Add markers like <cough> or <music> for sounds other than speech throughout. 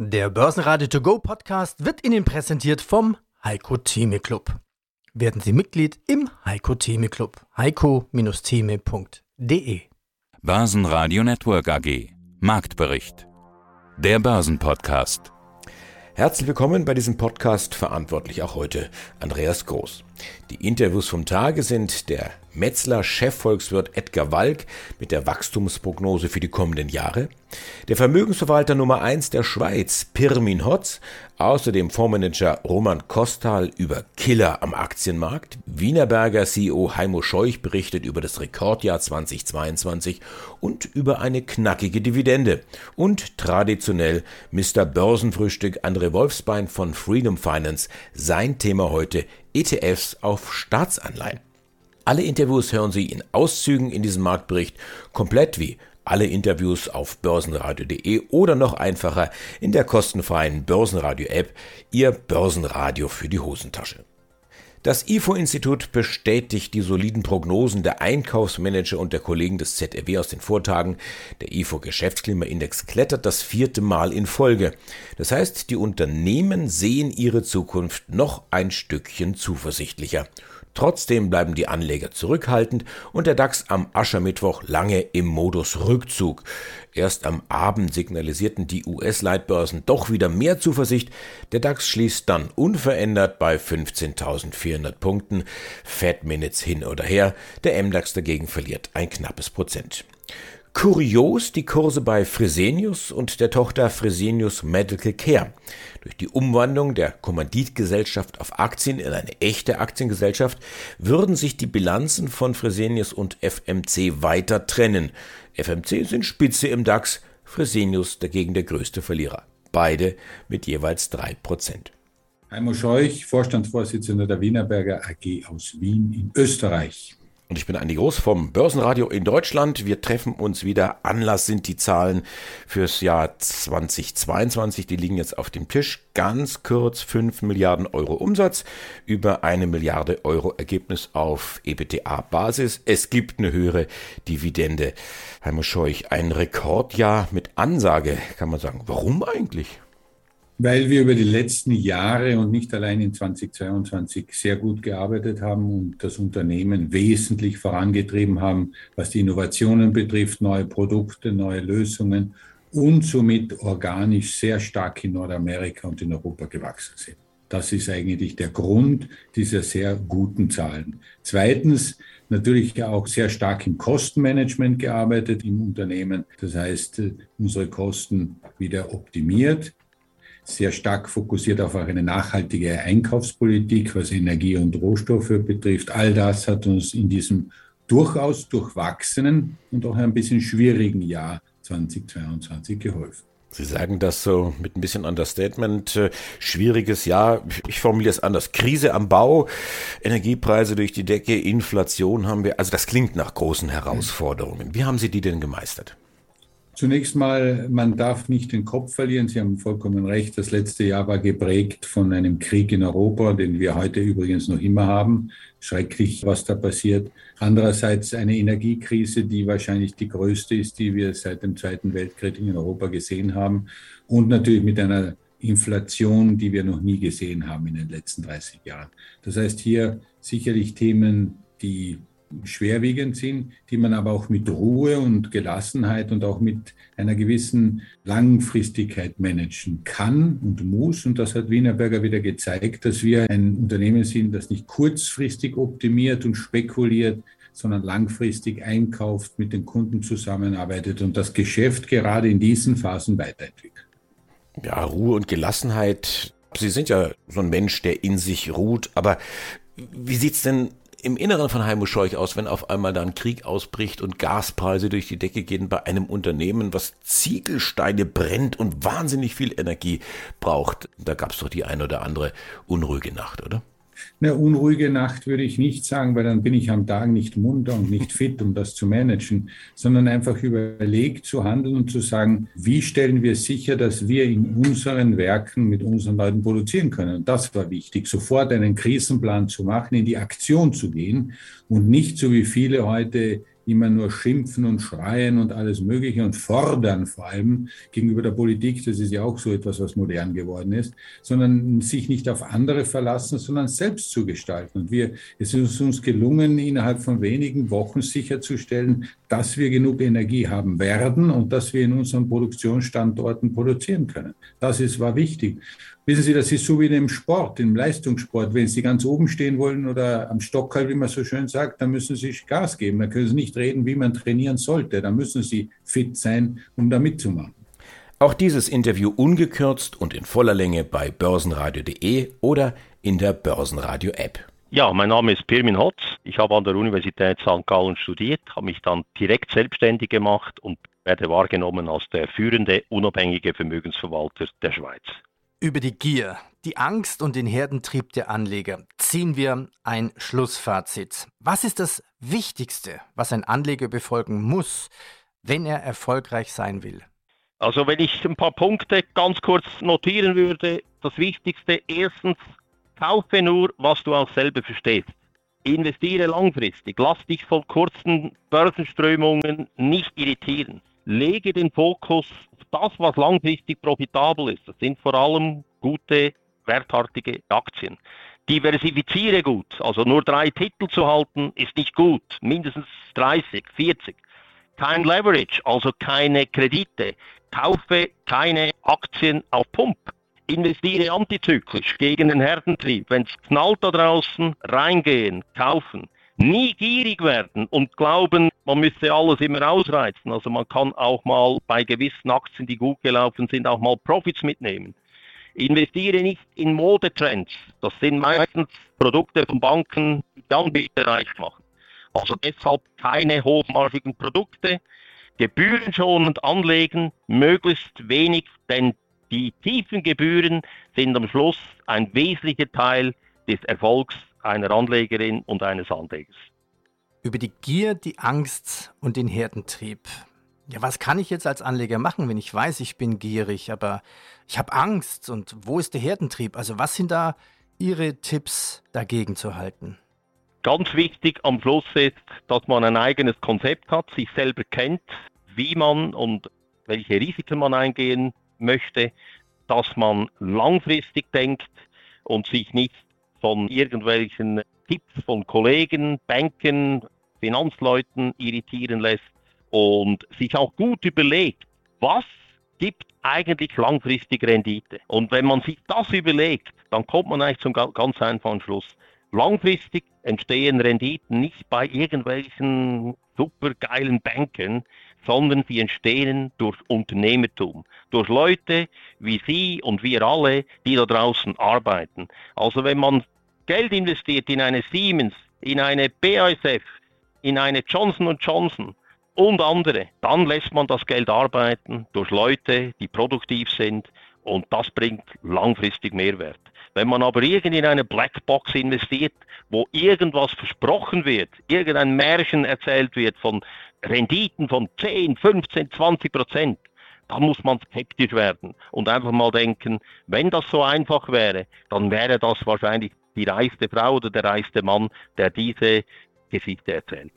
Der Börsenradio To Go Podcast wird Ihnen präsentiert vom Heiko Theme Club. Werden Sie Mitglied im Heiko Theme Club. heiko-theme.de Börsenradio Network AG Marktbericht Der Börsenpodcast Herzlich willkommen bei diesem Podcast, verantwortlich auch heute Andreas Groß. Die Interviews vom Tage sind der Metzler Chefvolkswirt Edgar Walk mit der Wachstumsprognose für die kommenden Jahre, der Vermögensverwalter Nummer 1 der Schweiz Pirmin Hotz, außerdem Fondsmanager Roman Kostal über Killer am Aktienmarkt, Wienerberger CEO Heimo Scheuch berichtet über das Rekordjahr 2022 und über eine knackige Dividende und traditionell Mr. Börsenfrühstück André Wolfsbein von Freedom Finance, sein Thema heute ETFs auf Staatsanleihen. Alle Interviews hören Sie in Auszügen in diesem Marktbericht, komplett wie alle Interviews auf börsenradio.de oder noch einfacher in der kostenfreien Börsenradio-App, Ihr Börsenradio für die Hosentasche. Das IFO-Institut bestätigt die soliden Prognosen der Einkaufsmanager und der Kollegen des ZRW aus den Vortagen. Der IFO-Geschäftsklimaindex klettert das vierte Mal in Folge. Das heißt, die Unternehmen sehen ihre Zukunft noch ein Stückchen zuversichtlicher. Trotzdem bleiben die Anleger zurückhaltend und der DAX am Aschermittwoch lange im Modus Rückzug. Erst am Abend signalisierten die US-Leitbörsen doch wieder mehr Zuversicht. Der DAX schließt dann unverändert bei 15.400 Punkten. Fed Minutes hin oder her. Der MDAX dagegen verliert ein knappes Prozent. Kurios die Kurse bei Fresenius und der Tochter Fresenius Medical Care. Durch die Umwandlung der Kommanditgesellschaft auf Aktien in eine echte Aktiengesellschaft würden sich die Bilanzen von Fresenius und FMC weiter trennen. FMC sind Spitze im DAX, Fresenius dagegen der größte Verlierer. Beide mit jeweils drei Prozent. Heimo Scheuch, Vorstandsvorsitzender der Wienerberger AG aus Wien in Österreich. Und ich bin Andi Groß vom Börsenradio in Deutschland. Wir treffen uns wieder. Anlass sind die Zahlen fürs Jahr 2022. Die liegen jetzt auf dem Tisch. Ganz kurz 5 Milliarden Euro Umsatz, über eine Milliarde Euro Ergebnis auf EBTA-Basis. Es gibt eine höhere Dividende. Heimo Scheuch, ein Rekordjahr mit Ansage, kann man sagen. Warum eigentlich? Weil wir über die letzten Jahre und nicht allein in 2022 sehr gut gearbeitet haben und das Unternehmen wesentlich vorangetrieben haben, was die Innovationen betrifft, neue Produkte, neue Lösungen und somit organisch sehr stark in Nordamerika und in Europa gewachsen sind. Das ist eigentlich der Grund dieser sehr guten Zahlen. Zweitens, natürlich auch sehr stark im Kostenmanagement gearbeitet im Unternehmen. Das heißt, unsere Kosten wieder optimiert sehr stark fokussiert auf eine nachhaltige Einkaufspolitik, was Energie und Rohstoffe betrifft. All das hat uns in diesem durchaus durchwachsenen und auch ein bisschen schwierigen Jahr 2022 geholfen. Sie sagen das so mit ein bisschen Understatement. Äh, schwieriges Jahr. Ich formuliere es anders. Krise am Bau, Energiepreise durch die Decke, Inflation haben wir. Also das klingt nach großen Herausforderungen. Wie haben Sie die denn gemeistert? Zunächst mal, man darf nicht den Kopf verlieren. Sie haben vollkommen recht. Das letzte Jahr war geprägt von einem Krieg in Europa, den wir heute übrigens noch immer haben. Schrecklich, was da passiert. Andererseits eine Energiekrise, die wahrscheinlich die größte ist, die wir seit dem Zweiten Weltkrieg in Europa gesehen haben. Und natürlich mit einer Inflation, die wir noch nie gesehen haben in den letzten 30 Jahren. Das heißt hier sicherlich Themen, die schwerwiegend sind, die man aber auch mit Ruhe und Gelassenheit und auch mit einer gewissen Langfristigkeit managen kann und muss. Und das hat Wienerberger wieder gezeigt, dass wir ein Unternehmen sind, das nicht kurzfristig optimiert und spekuliert, sondern langfristig einkauft, mit den Kunden zusammenarbeitet und das Geschäft gerade in diesen Phasen weiterentwickelt. Ja, Ruhe und Gelassenheit. Sie sind ja so ein Mensch, der in sich ruht, aber wie sieht's denn im Inneren von Heimo Scheuch aus, wenn auf einmal da ein Krieg ausbricht und Gaspreise durch die Decke gehen bei einem Unternehmen, was Ziegelsteine brennt und wahnsinnig viel Energie braucht? Da gab es doch die ein oder andere unruhige Nacht, oder? Eine unruhige Nacht würde ich nicht sagen, weil dann bin ich am Tag nicht munter und nicht fit, um das zu managen, sondern einfach überlegt zu handeln und zu sagen, wie stellen wir sicher, dass wir in unseren Werken mit unseren Leuten produzieren können. Und das war wichtig, sofort einen Krisenplan zu machen, in die Aktion zu gehen und nicht so wie viele heute immer nur schimpfen und schreien und alles Mögliche und fordern vor allem gegenüber der Politik, das ist ja auch so etwas, was modern geworden ist, sondern sich nicht auf andere verlassen, sondern selbst zu gestalten. Und wir, es ist uns gelungen, innerhalb von wenigen Wochen sicherzustellen, dass wir genug Energie haben werden und dass wir in unseren Produktionsstandorten produzieren können. Das ist, war wichtig. Wissen Sie, das ist so wie im Sport, im Leistungssport. Wenn Sie ganz oben stehen wollen oder am Stock, wie man so schön sagt, dann müssen Sie Gas geben. Da können Sie nicht reden, wie man trainieren sollte. Da müssen Sie fit sein, um da mitzumachen. Auch dieses Interview ungekürzt und in voller Länge bei börsenradio.de oder in der Börsenradio-App. Ja, mein Name ist Pirmin Hotz. Ich habe an der Universität St. Gallen studiert, habe mich dann direkt selbstständig gemacht und werde wahrgenommen als der führende unabhängige Vermögensverwalter der Schweiz. Über die Gier, die Angst und den Herdentrieb der Anleger ziehen wir ein Schlussfazit. Was ist das Wichtigste, was ein Anleger befolgen muss, wenn er erfolgreich sein will? Also wenn ich ein paar Punkte ganz kurz notieren würde, das Wichtigste, erstens, kaufe nur, was du auch selber verstehst. Investiere langfristig, lass dich von kurzen Börsenströmungen nicht irritieren. Lege den Fokus das, was langfristig profitabel ist, das sind vor allem gute, werthaltige Aktien. Diversifiziere gut, also nur drei Titel zu halten, ist nicht gut, mindestens 30, 40. Kein Leverage, also keine Kredite. Kaufe keine Aktien auf Pump. Investiere antizyklisch gegen den Herdentrieb. Wenn es knallt da draußen, reingehen, kaufen nie gierig werden und glauben, man müsse alles immer ausreizen. Also man kann auch mal bei gewissen Aktien, die gut gelaufen sind, auch mal Profits mitnehmen. Investiere nicht in Modetrends. Das sind meistens Produkte von Banken, die Anbieter reich machen. Also deshalb keine hochmarschigen Produkte. Gebührenschonend anlegen, möglichst wenig, denn die tiefen Gebühren sind am Schluss ein wesentlicher Teil des Erfolgs einer Anlegerin und eines Anlegers. Über die Gier, die Angst und den Herdentrieb. Ja, was kann ich jetzt als Anleger machen, wenn ich weiß, ich bin gierig, aber ich habe Angst und wo ist der Herdentrieb? Also was sind da Ihre Tipps dagegen zu halten? Ganz wichtig am Schluss ist, dass man ein eigenes Konzept hat, sich selber kennt, wie man und welche Risiken man eingehen möchte, dass man langfristig denkt und sich nicht von irgendwelchen Tipps von Kollegen, Banken, Finanzleuten irritieren lässt und sich auch gut überlegt, was gibt eigentlich langfristig Rendite. Und wenn man sich das überlegt, dann kommt man eigentlich zum ganz einfachen Schluss. Langfristig entstehen Renditen nicht bei irgendwelchen supergeilen Banken, sondern sie entstehen durch Unternehmertum, durch Leute wie Sie und wir alle, die da draußen arbeiten. Also wenn man Geld investiert in eine Siemens, in eine BASF, in eine Johnson Johnson und andere, dann lässt man das Geld arbeiten durch Leute, die produktiv sind und das bringt langfristig Mehrwert. Wenn man aber irgend in eine Blackbox investiert, wo irgendwas versprochen wird, irgendein Märchen erzählt wird von Renditen von 10, 15, 20 Prozent, dann muss man skeptisch werden und einfach mal denken, wenn das so einfach wäre, dann wäre das wahrscheinlich die reichste Frau oder der reichste Mann, der diese Geschichte erzählt.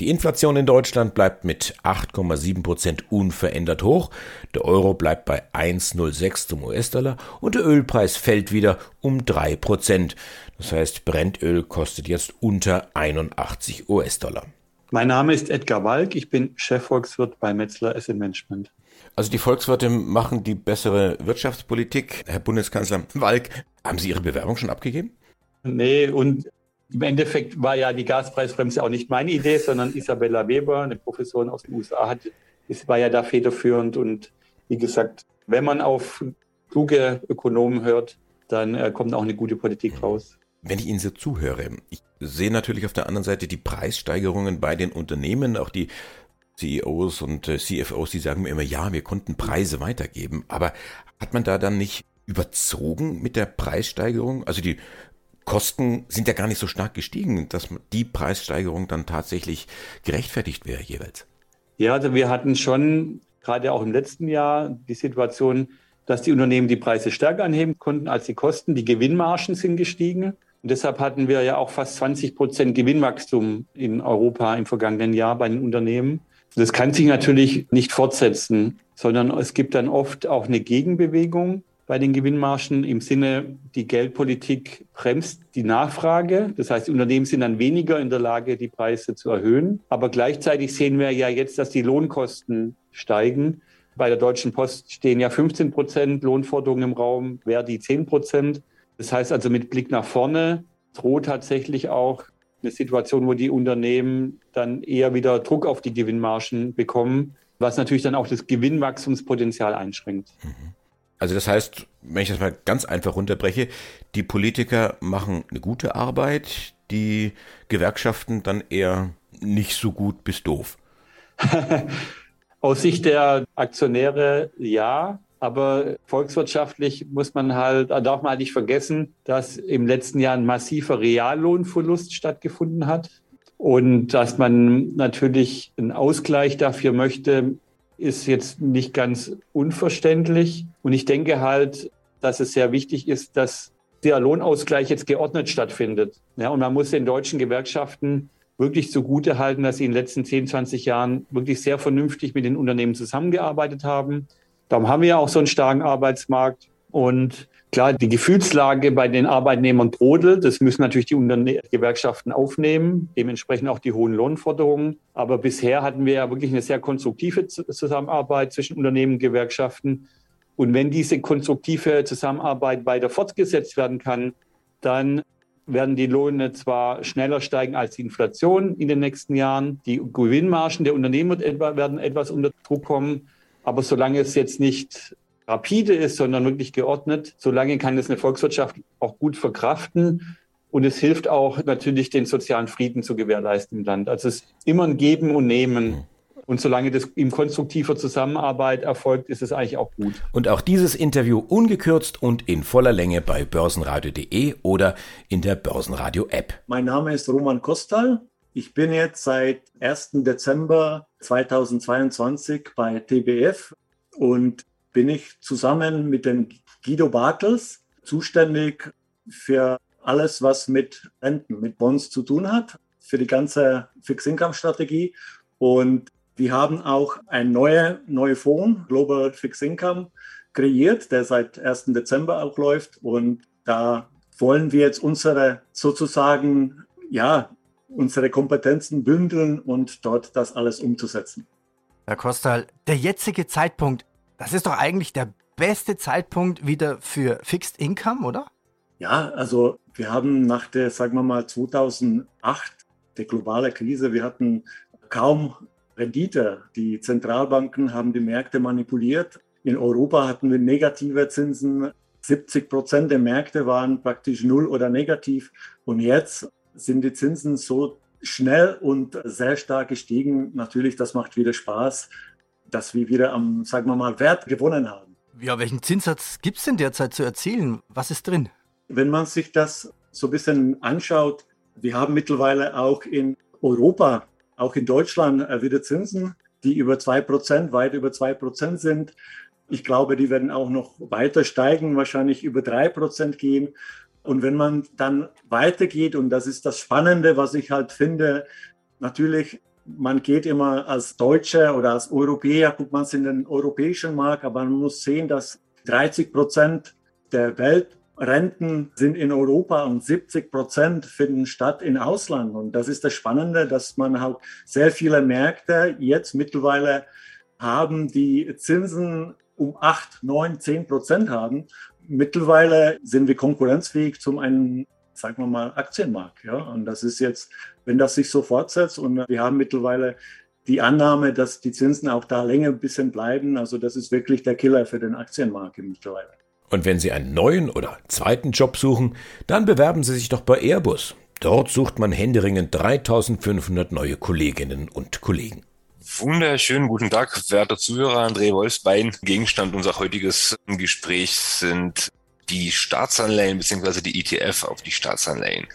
Die Inflation in Deutschland bleibt mit 8,7 Prozent unverändert hoch. Der Euro bleibt bei 1,06 zum US-Dollar und der Ölpreis fällt wieder um 3 Prozent. Das heißt, Brennöl kostet jetzt unter 81 US-Dollar. Mein Name ist Edgar Walk. Ich bin Chefvolkswirt bei Metzler Asset Management. Also die Volkswirte machen die bessere Wirtschaftspolitik. Herr Bundeskanzler Walk, haben Sie Ihre Bewerbung schon abgegeben? Nee, und im Endeffekt war ja die Gaspreisbremse auch nicht meine Idee, sondern Isabella Weber, eine Professorin aus den USA, hat, ist, war ja da federführend. Und wie gesagt, wenn man auf kluge Ökonomen hört, dann äh, kommt auch eine gute Politik raus. Wenn ich Ihnen so zuhöre, ich sehe natürlich auf der anderen Seite die Preissteigerungen bei den Unternehmen, auch die CEOs und äh, CFOs, die sagen mir immer, ja, wir konnten Preise weitergeben. Aber hat man da dann nicht überzogen mit der Preissteigerung? Also die Kosten sind ja gar nicht so stark gestiegen, dass die Preissteigerung dann tatsächlich gerechtfertigt wäre jeweils. Ja, also wir hatten schon gerade auch im letzten Jahr die Situation, dass die Unternehmen die Preise stärker anheben konnten als die Kosten. Die Gewinnmargen sind gestiegen. Und deshalb hatten wir ja auch fast 20 Prozent Gewinnwachstum in Europa im vergangenen Jahr bei den Unternehmen. Das kann sich natürlich nicht fortsetzen, sondern es gibt dann oft auch eine Gegenbewegung bei den Gewinnmargen im Sinne, die Geldpolitik bremst die Nachfrage. Das heißt, die Unternehmen sind dann weniger in der Lage, die Preise zu erhöhen. Aber gleichzeitig sehen wir ja jetzt, dass die Lohnkosten steigen. Bei der Deutschen Post stehen ja 15 Prozent Lohnforderungen im Raum, Verdi 10 Prozent. Das heißt also mit Blick nach vorne droht tatsächlich auch eine Situation, wo die Unternehmen dann eher wieder Druck auf die Gewinnmargen bekommen, was natürlich dann auch das Gewinnwachstumspotenzial einschränkt. Mhm. Also das heißt, wenn ich das mal ganz einfach runterbreche, die Politiker machen eine gute Arbeit, die Gewerkschaften dann eher nicht so gut bis doof. <laughs> Aus Sicht der Aktionäre ja, aber volkswirtschaftlich muss man halt, darf man halt nicht vergessen, dass im letzten Jahr ein massiver Reallohnverlust stattgefunden hat. Und dass man natürlich einen Ausgleich dafür möchte, ist jetzt nicht ganz unverständlich. Und ich denke halt, dass es sehr wichtig ist, dass der Lohnausgleich jetzt geordnet stattfindet. Ja, und man muss den deutschen Gewerkschaften wirklich zugute halten, dass sie in den letzten 10, 20 Jahren wirklich sehr vernünftig mit den Unternehmen zusammengearbeitet haben Darum haben wir ja auch so einen starken Arbeitsmarkt. Und klar, die Gefühlslage bei den Arbeitnehmern brodelt. Das müssen natürlich die Unterne Gewerkschaften aufnehmen, dementsprechend auch die hohen Lohnforderungen. Aber bisher hatten wir ja wirklich eine sehr konstruktive Zusammenarbeit zwischen Unternehmen und Gewerkschaften. Und wenn diese konstruktive Zusammenarbeit weiter fortgesetzt werden kann, dann werden die Löhne zwar schneller steigen als die Inflation in den nächsten Jahren. Die Gewinnmargen der Unternehmen werden etwas unter Druck kommen. Aber solange es jetzt nicht rapide ist, sondern wirklich geordnet, solange kann es eine Volkswirtschaft auch gut verkraften. Und es hilft auch natürlich, den sozialen Frieden zu gewährleisten im Land. Also es ist immer ein Geben und Nehmen. Und solange das in konstruktiver Zusammenarbeit erfolgt, ist es eigentlich auch gut. Und auch dieses Interview ungekürzt und in voller Länge bei börsenradio.de oder in der Börsenradio-App. Mein Name ist Roman Kostal. Ich bin jetzt seit 1. Dezember 2022 bei TBF und bin ich zusammen mit dem Guido Bartels zuständig für alles, was mit Renten, mit Bonds zu tun hat, für die ganze Fixed-Income-Strategie. Und wir haben auch ein neuer neue Fonds, Global Fixed Income, kreiert, der seit 1. Dezember auch läuft. Und da wollen wir jetzt unsere sozusagen, ja, unsere Kompetenzen bündeln und dort das alles umzusetzen. Herr Kostal, der jetzige Zeitpunkt, das ist doch eigentlich der beste Zeitpunkt wieder für Fixed Income, oder? Ja, also wir haben nach der, sagen wir mal, 2008, der globale Krise, wir hatten kaum Rendite. Die Zentralbanken haben die Märkte manipuliert. In Europa hatten wir negative Zinsen. 70 Prozent der Märkte waren praktisch null oder negativ. Und jetzt sind die Zinsen so schnell und sehr stark gestiegen. Natürlich, das macht wieder Spaß, dass wir wieder am, sagen wir mal, Wert gewonnen haben. Ja, welchen Zinssatz gibt es denn derzeit zu erzielen? Was ist drin? Wenn man sich das so ein bisschen anschaut, wir haben mittlerweile auch in Europa, auch in Deutschland äh, wieder Zinsen, die über 2%, weit über 2% sind. Ich glaube, die werden auch noch weiter steigen, wahrscheinlich über 3% gehen. Und wenn man dann weitergeht, und das ist das Spannende, was ich halt finde, natürlich, man geht immer als Deutscher oder als Europäer, guckt man es in den europäischen Markt, aber man muss sehen, dass 30 Prozent der Weltrenten sind in Europa und 70 Prozent finden statt in Ausland. Und das ist das Spannende, dass man halt sehr viele Märkte jetzt mittlerweile haben, die Zinsen um 8, 9, 10 Prozent haben. Mittlerweile sind wir konkurrenzfähig zum einen, sagen wir mal, Aktienmarkt. Ja? Und das ist jetzt, wenn das sich so fortsetzt und wir haben mittlerweile die Annahme, dass die Zinsen auch da länger ein bisschen bleiben, also das ist wirklich der Killer für den Aktienmarkt mittlerweile. Und wenn Sie einen neuen oder zweiten Job suchen, dann bewerben Sie sich doch bei Airbus. Dort sucht man händeringend 3500 neue Kolleginnen und Kollegen. Wunderschönen guten Tag, werte Zuhörer. André Wolfsbein. Gegenstand unser heutiges Gesprächs sind die Staatsanleihen bzw. die ETF auf die Staatsanleihen.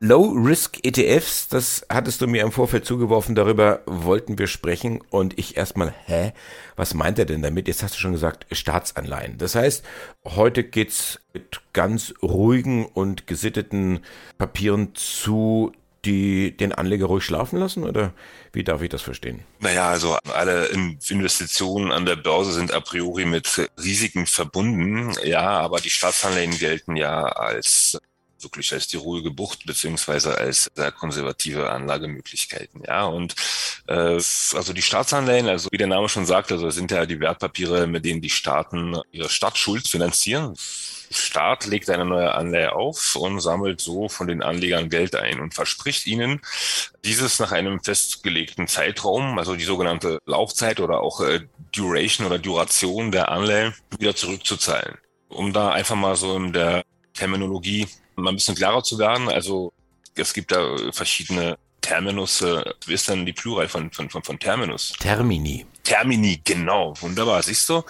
Low-Risk-ETFs, das hattest du mir im Vorfeld zugeworfen, darüber wollten wir sprechen und ich erstmal, hä, was meint er denn damit? Jetzt hast du schon gesagt, Staatsanleihen. Das heißt, heute geht's mit ganz ruhigen und gesitteten Papieren zu, die den Anleger ruhig schlafen lassen oder wie darf ich das verstehen? Naja, also alle Investitionen an der Börse sind a priori mit Risiken verbunden. Ja, aber die Staatsanleihen gelten ja als wirklich als die ruhige Bucht beziehungsweise als sehr konservative Anlagemöglichkeiten. Ja, und äh, also die Staatsanleihen, also wie der Name schon sagt, also sind ja die Wertpapiere, mit denen die Staaten ihre Stadtschuld finanzieren. Staat legt eine neue Anleihe auf und sammelt so von den Anlegern Geld ein und verspricht ihnen, dieses nach einem festgelegten Zeitraum, also die sogenannte Laufzeit oder auch äh, Duration oder Duration der Anleihe, wieder zurückzuzahlen. Um da einfach mal so in der Terminologie mal ein bisschen klarer zu werden. Also es gibt da verschiedene Terminus, äh, wie ist denn die Plural von, von, von, von Terminus? Termini. Termini, genau. Wunderbar, siehst du?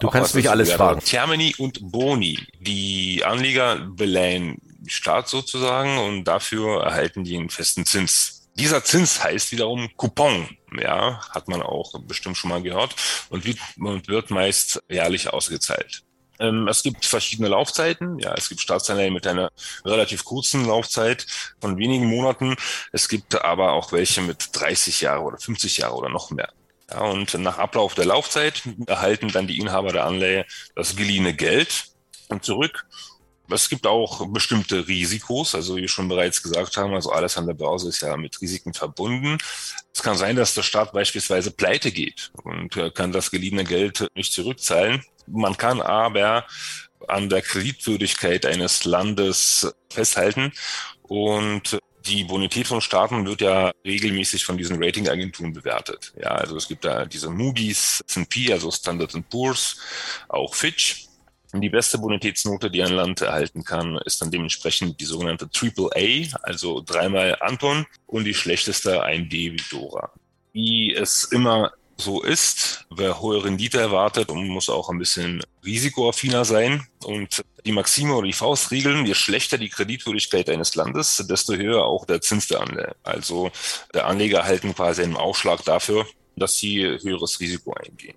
Du Auch kannst mich alles fragen. Termini und Boni. Die Anleger beleihen Staat sozusagen und dafür erhalten die einen festen Zins. Dieser Zins heißt wiederum Coupon. Ja, hat man auch bestimmt schon mal gehört und wird, und wird meist jährlich ausgezahlt. Ähm, es gibt verschiedene Laufzeiten. Ja, es gibt Staatsanleihen mit einer relativ kurzen Laufzeit von wenigen Monaten. Es gibt aber auch welche mit 30 Jahre oder 50 Jahre oder noch mehr. Ja, und nach Ablauf der Laufzeit erhalten dann die Inhaber der Anleihe das geliehene Geld zurück. Es gibt auch bestimmte Risikos, also wie wir schon bereits gesagt haben, also alles an der Börse ist ja mit Risiken verbunden. Es kann sein, dass der Staat beispielsweise pleite geht und kann das geliehene Geld nicht zurückzahlen. Man kann aber an der Kreditwürdigkeit eines Landes festhalten und die Bonität von Staaten wird ja regelmäßig von diesen Ratingagenturen bewertet. Ja, also es gibt da diese Moody's, S&P, also Standard Poor's, auch Fitch. Und die beste Bonitätsnote, die ein Land erhalten kann, ist dann dementsprechend die sogenannte Triple A, also dreimal Anton, und die schlechteste ein D wie Dora. Wie es immer so ist. Wer hohe Rendite erwartet muss auch ein bisschen risikoaffiner sein. Und die Maxime oder die Faustregeln, je schlechter die Kreditwürdigkeit eines Landes, desto höher auch der Zins der Anleger. Also der Anleger erhalten quasi einen Aufschlag dafür, dass sie höheres Risiko eingehen.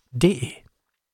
D.